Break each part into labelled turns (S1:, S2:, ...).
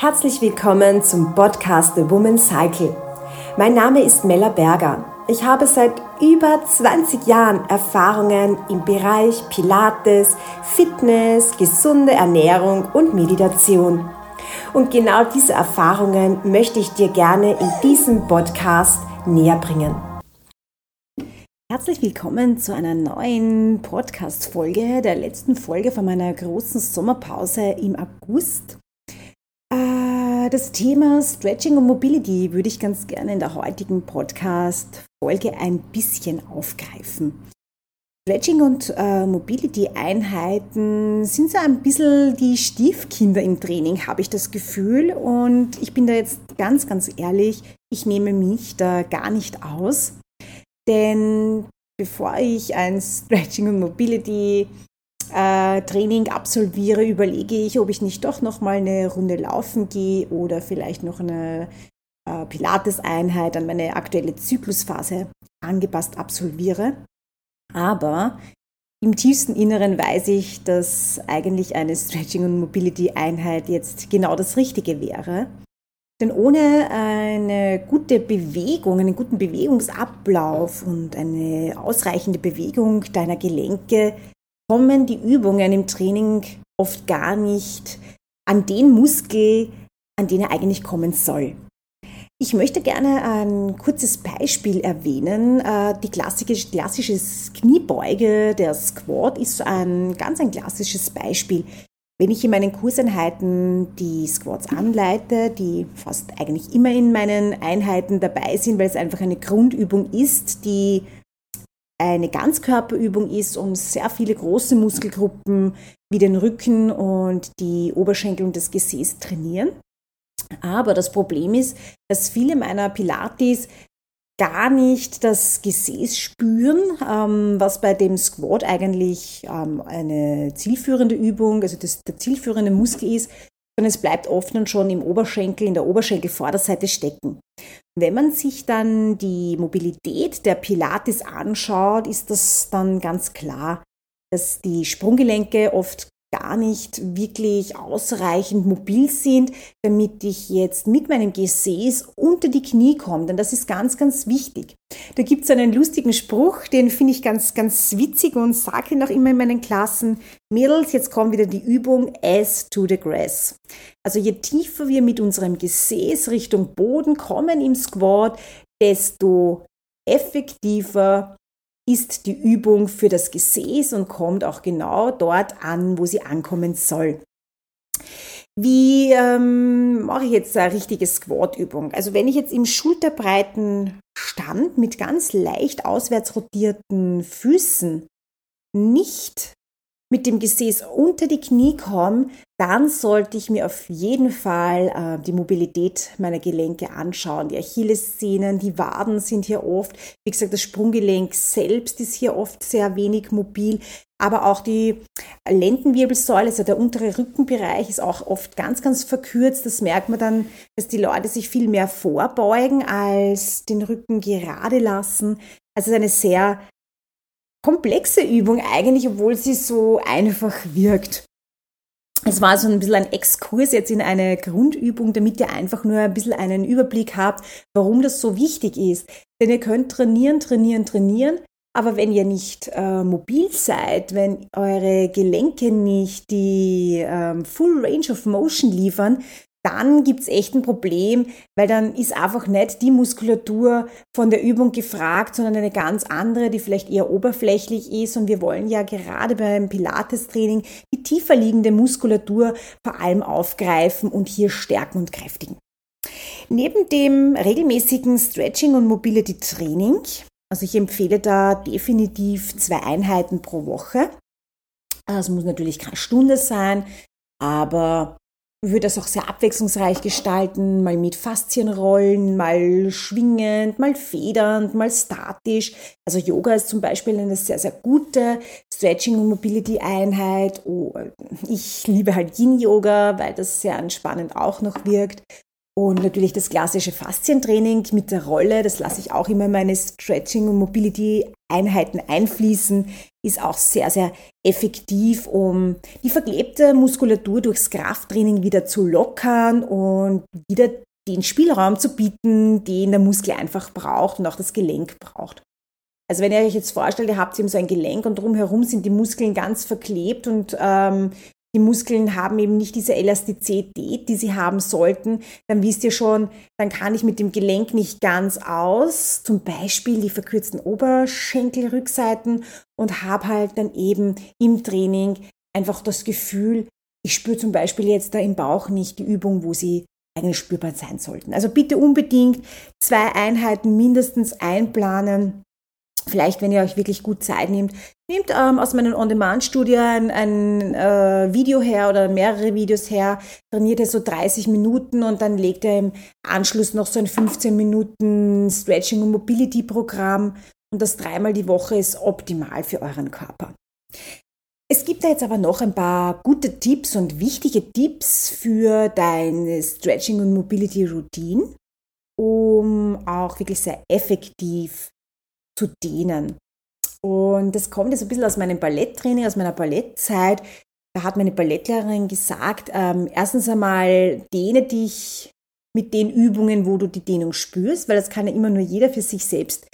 S1: Herzlich willkommen zum Podcast The Woman Cycle. Mein Name ist Mella Berger. Ich habe seit über 20 Jahren Erfahrungen im Bereich Pilates, Fitness, gesunde Ernährung und Meditation. Und genau diese Erfahrungen möchte ich dir gerne in diesem Podcast näher bringen. Herzlich willkommen zu einer neuen Podcast-Folge, der letzten Folge von meiner großen Sommerpause im August. Das Thema Stretching und Mobility würde ich ganz gerne in der heutigen Podcast-Folge ein bisschen aufgreifen. Stretching und äh, Mobility-Einheiten sind so ein bisschen die Stiefkinder im Training, habe ich das Gefühl. Und ich bin da jetzt ganz, ganz ehrlich, ich nehme mich da gar nicht aus. Denn bevor ich ein Stretching und Mobility Training absolviere, überlege ich, ob ich nicht doch noch mal eine Runde laufen gehe oder vielleicht noch eine äh, Pilates-Einheit an meine aktuelle Zyklusphase angepasst absolviere. Aber im tiefsten Inneren weiß ich, dass eigentlich eine Stretching- und Mobility-Einheit jetzt genau das Richtige wäre. Denn ohne eine gute Bewegung, einen guten Bewegungsablauf und eine ausreichende Bewegung deiner Gelenke kommen die Übungen im Training oft gar nicht an den Muskel, an den er eigentlich kommen soll. Ich möchte gerne ein kurzes Beispiel erwähnen. Äh, die klassische, klassische Kniebeuge, der Squat, ist ein ganz ein klassisches Beispiel. Wenn ich in meinen Kurseinheiten die Squats anleite, die fast eigentlich immer in meinen Einheiten dabei sind, weil es einfach eine Grundübung ist, die eine Ganzkörperübung ist, um sehr viele große Muskelgruppen wie den Rücken und die Oberschenkel und das Gesäß trainieren. Aber das Problem ist, dass viele meiner Pilates gar nicht das Gesäß spüren, ähm, was bei dem Squat eigentlich ähm, eine zielführende Übung, also das, der zielführende Muskel ist, sondern es bleibt oft und schon im Oberschenkel, in der Oberschenkelvorderseite stecken. Wenn man sich dann die Mobilität der Pilates anschaut, ist das dann ganz klar, dass die Sprunggelenke oft gar nicht wirklich ausreichend mobil sind, damit ich jetzt mit meinem Gesäß unter die Knie komme. Denn das ist ganz, ganz wichtig. Da gibt es einen lustigen Spruch, den finde ich ganz, ganz witzig und sage ihn auch immer in meinen Klassen. Mädels, jetzt kommt wieder die Übung S to the Grass. Also je tiefer wir mit unserem Gesäß Richtung Boden kommen im Squat, desto effektiver ist die Übung für das Gesäß und kommt auch genau dort an, wo sie ankommen soll. Wie ähm, mache ich jetzt eine richtige Squat-Übung? Also wenn ich jetzt im schulterbreiten Stand mit ganz leicht auswärts rotierten Füßen nicht mit dem Gesäß unter die Knie komme, dann sollte ich mir auf jeden Fall äh, die Mobilität meiner Gelenke anschauen. Die Achillessehnen, die Waden sind hier oft, wie gesagt, das Sprunggelenk selbst ist hier oft sehr wenig mobil, aber auch die Lendenwirbelsäule, also der untere Rückenbereich ist auch oft ganz, ganz verkürzt. Das merkt man dann, dass die Leute sich viel mehr vorbeugen als den Rücken gerade lassen. Also es ist eine sehr komplexe Übung eigentlich, obwohl sie so einfach wirkt. Es war so ein bisschen ein Exkurs jetzt in eine Grundübung, damit ihr einfach nur ein bisschen einen Überblick habt, warum das so wichtig ist. Denn ihr könnt trainieren, trainieren, trainieren, aber wenn ihr nicht äh, mobil seid, wenn eure Gelenke nicht die ähm, Full Range of Motion liefern, dann gibt es echt ein Problem, weil dann ist einfach nicht die Muskulatur von der Übung gefragt, sondern eine ganz andere, die vielleicht eher oberflächlich ist. Und wir wollen ja gerade beim Pilates-Training die tiefer liegende Muskulatur vor allem aufgreifen und hier stärken und kräftigen. Neben dem regelmäßigen Stretching und Mobility Training, also ich empfehle da definitiv zwei Einheiten pro Woche. Es muss natürlich keine Stunde sein, aber würde das auch sehr abwechslungsreich gestalten, mal mit Faszienrollen, mal schwingend, mal federnd, mal statisch. Also Yoga ist zum Beispiel eine sehr, sehr gute Stretching- und Mobility-Einheit. Oh, ich liebe halt Yin-Yoga, weil das sehr entspannend auch noch wirkt. Und natürlich das klassische Faszientraining mit der Rolle, das lasse ich auch immer meine Stretching- und Mobility Einheiten einfließen, ist auch sehr, sehr effektiv, um die verklebte Muskulatur durchs Krafttraining wieder zu lockern und wieder den Spielraum zu bieten, den der Muskel einfach braucht und auch das Gelenk braucht. Also wenn ihr euch jetzt vorstellt, ihr habt eben so ein Gelenk und drumherum sind die Muskeln ganz verklebt und ähm, die Muskeln haben eben nicht diese Elastizität, die sie haben sollten, dann wisst ihr schon, dann kann ich mit dem Gelenk nicht ganz aus, zum Beispiel die verkürzten Oberschenkelrückseiten und habe halt dann eben im Training einfach das Gefühl, ich spüre zum Beispiel jetzt da im Bauch nicht die Übung, wo sie eigentlich spürbar sein sollten. Also bitte unbedingt zwei Einheiten mindestens einplanen. Vielleicht, wenn ihr euch wirklich gut Zeit nehmt, nehmt ähm, aus meinen On-Demand-Studien ein, ein äh, Video her oder mehrere Videos her, trainiert ihr so 30 Minuten und dann legt ihr im Anschluss noch so ein 15 Minuten Stretching- und Mobility-Programm und das dreimal die Woche ist optimal für euren Körper. Es gibt da jetzt aber noch ein paar gute Tipps und wichtige Tipps für deine Stretching- und Mobility-Routine, um auch wirklich sehr effektiv zu dehnen. Und das kommt jetzt ein bisschen aus meinem Balletttraining, aus meiner Ballettzeit. Da hat meine Ballettlehrerin gesagt, ähm, erstens einmal dehne dich mit den Übungen, wo du die Dehnung spürst, weil das kann ja immer nur jeder für sich selbst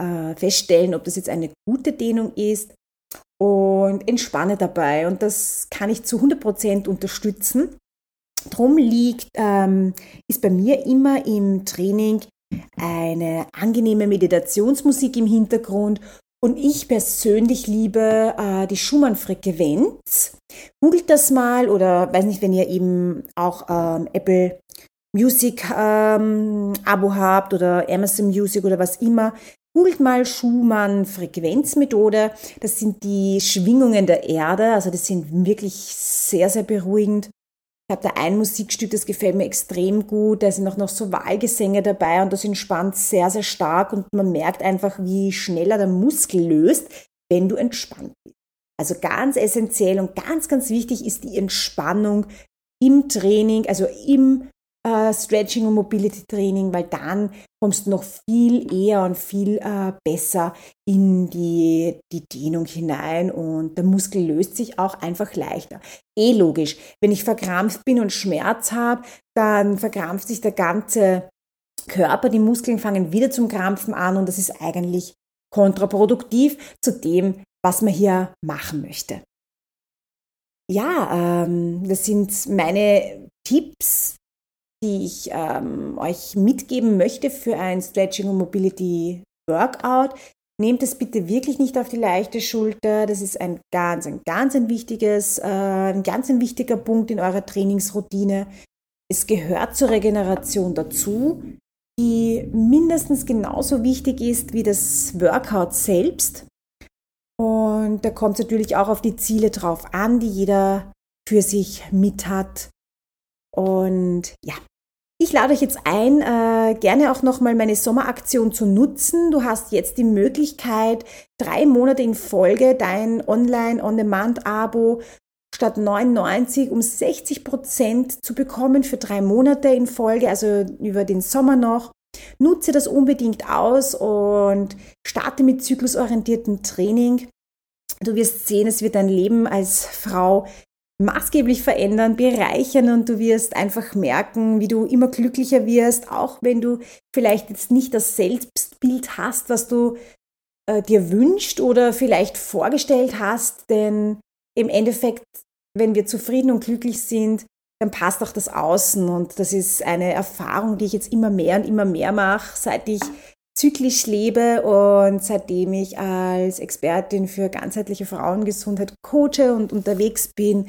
S1: äh, feststellen, ob das jetzt eine gute Dehnung ist und entspanne dabei. Und das kann ich zu 100% unterstützen. Drum liegt, ähm, ist bei mir immer im Training eine angenehme Meditationsmusik im Hintergrund und ich persönlich liebe äh, die Schumann-Frequenz. Googelt das mal oder weiß nicht, wenn ihr eben auch ähm, Apple Music ähm, Abo habt oder Amazon Music oder was immer. Googelt mal Schumann-Frequenzmethode. Das sind die Schwingungen der Erde. Also das sind wirklich sehr, sehr beruhigend. Ich habe da ein Musikstück, das gefällt mir extrem gut. Da sind auch noch so Wahlgesänge dabei und das entspannt sehr, sehr stark und man merkt einfach, wie schneller der Muskel löst, wenn du entspannt bist. Also ganz essentiell und ganz, ganz wichtig ist die Entspannung im Training, also im äh, Stretching und Mobility Training, weil dann kommst du noch viel eher und viel äh, besser in die, die Dehnung hinein und der Muskel löst sich auch einfach leichter. Eh logisch, wenn ich verkrampft bin und Schmerz habe, dann verkrampft sich der ganze Körper, die Muskeln fangen wieder zum Krampfen an und das ist eigentlich kontraproduktiv zu dem, was man hier machen möchte. Ja, ähm, das sind meine Tipps die ich ähm, euch mitgeben möchte für ein Stretching und Mobility Workout. Nehmt es bitte wirklich nicht auf die leichte Schulter. Das ist ein ganz, ein ganz ein wichtiges, äh, ein ganz ein wichtiger Punkt in eurer Trainingsroutine. Es gehört zur Regeneration dazu, die mindestens genauso wichtig ist wie das Workout selbst. Und da kommt es natürlich auch auf die Ziele drauf an, die jeder für sich mit hat. Und ja, ich lade euch jetzt ein, äh, gerne auch nochmal meine Sommeraktion zu nutzen. Du hast jetzt die Möglichkeit, drei Monate in Folge dein Online-On-Demand-Abo statt 99 um 60 Prozent zu bekommen für drei Monate in Folge, also über den Sommer noch. Nutze das unbedingt aus und starte mit zyklusorientiertem Training. Du wirst sehen, es wird dein Leben als Frau maßgeblich verändern, bereichern und du wirst einfach merken, wie du immer glücklicher wirst, auch wenn du vielleicht jetzt nicht das Selbstbild hast, was du äh, dir wünscht oder vielleicht vorgestellt hast, denn im Endeffekt, wenn wir zufrieden und glücklich sind, dann passt auch das Außen. Und das ist eine Erfahrung, die ich jetzt immer mehr und immer mehr mache, seit ich zyklisch lebe und seitdem ich als Expertin für ganzheitliche Frauengesundheit coache und unterwegs bin.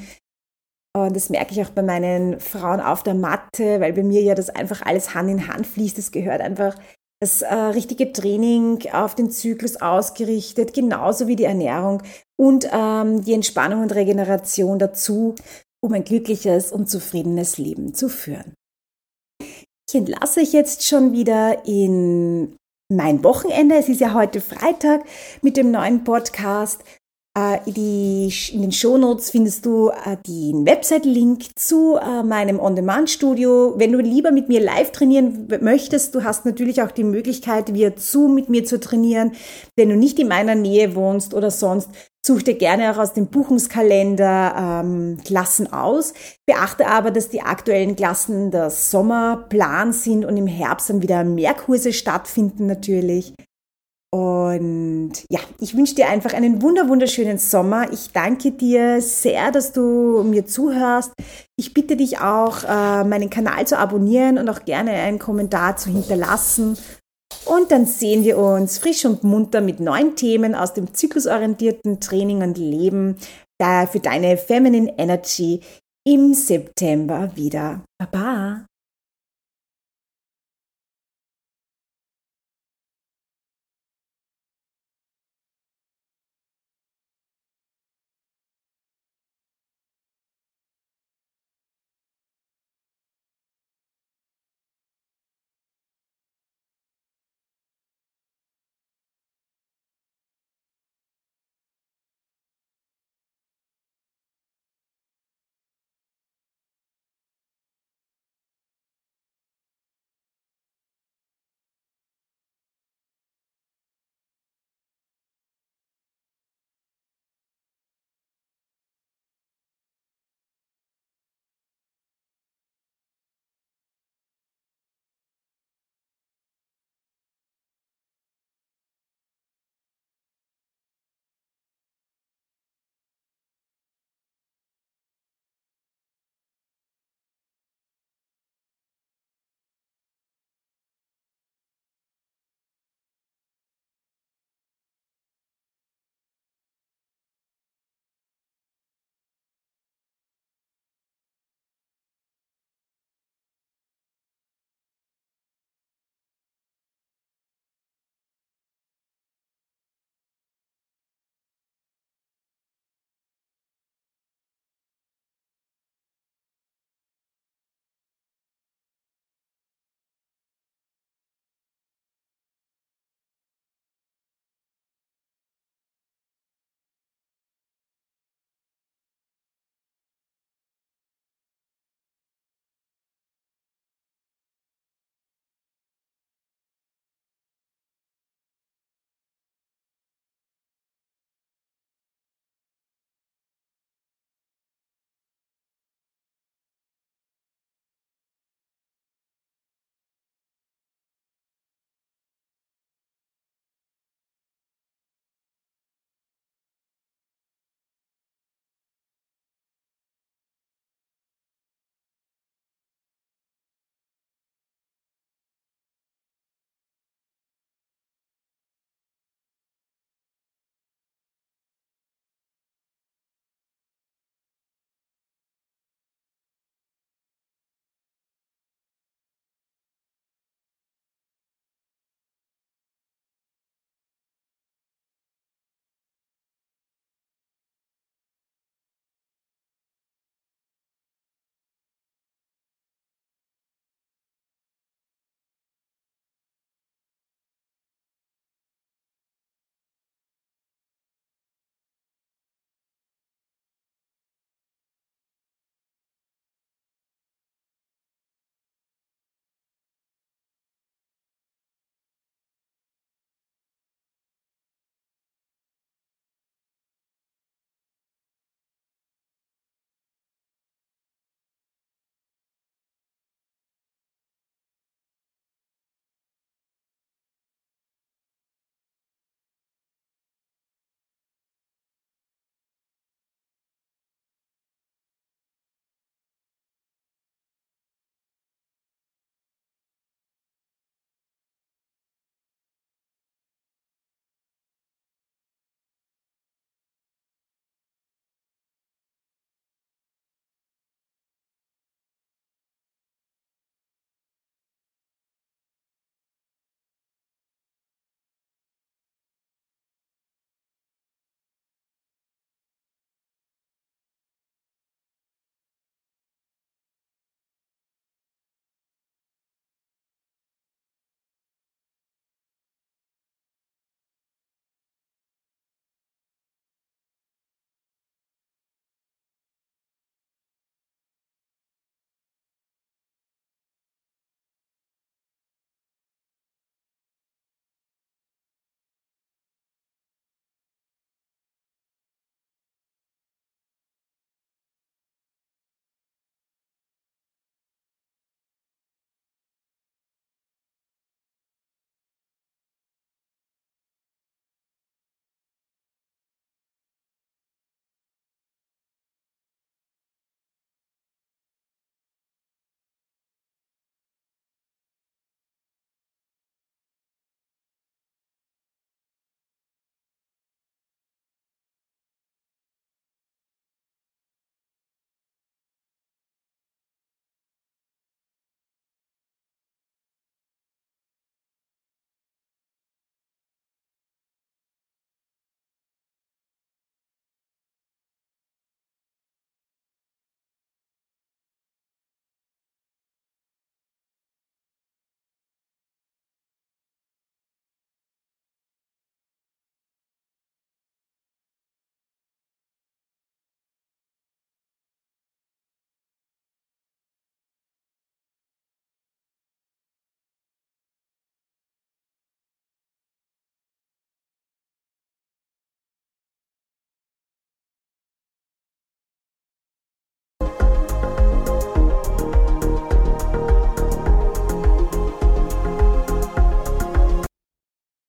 S1: Und das merke ich auch bei meinen Frauen auf der Matte, weil bei mir ja das einfach alles Hand in Hand fließt. Es gehört einfach das äh, richtige Training auf den Zyklus ausgerichtet, genauso wie die Ernährung und ähm, die Entspannung und Regeneration dazu, um ein glückliches und zufriedenes Leben zu führen. Ich entlasse euch jetzt schon wieder in mein Wochenende. Es ist ja heute Freitag mit dem neuen Podcast. Äh, in den Shownotes findest du äh, den Website-Link zu äh, meinem On-Demand-Studio. Wenn du lieber mit mir live trainieren möchtest, du hast natürlich auch die Möglichkeit, via Zoom mit mir zu trainieren. Wenn du nicht in meiner Nähe wohnst oder sonst, such dir gerne auch aus dem Buchungskalender ähm, Klassen aus. Beachte aber, dass die aktuellen Klassen der Sommerplan sind und im Herbst dann wieder mehr Kurse stattfinden natürlich. Und ja, ich wünsche dir einfach einen wunder wunderschönen Sommer. Ich danke dir sehr, dass du mir zuhörst. Ich bitte dich auch, äh, meinen Kanal zu abonnieren und auch gerne einen Kommentar zu hinterlassen. Und dann sehen wir uns frisch und munter mit neuen Themen aus dem zyklusorientierten Training und Leben für deine Feminine Energy im September wieder. Baba!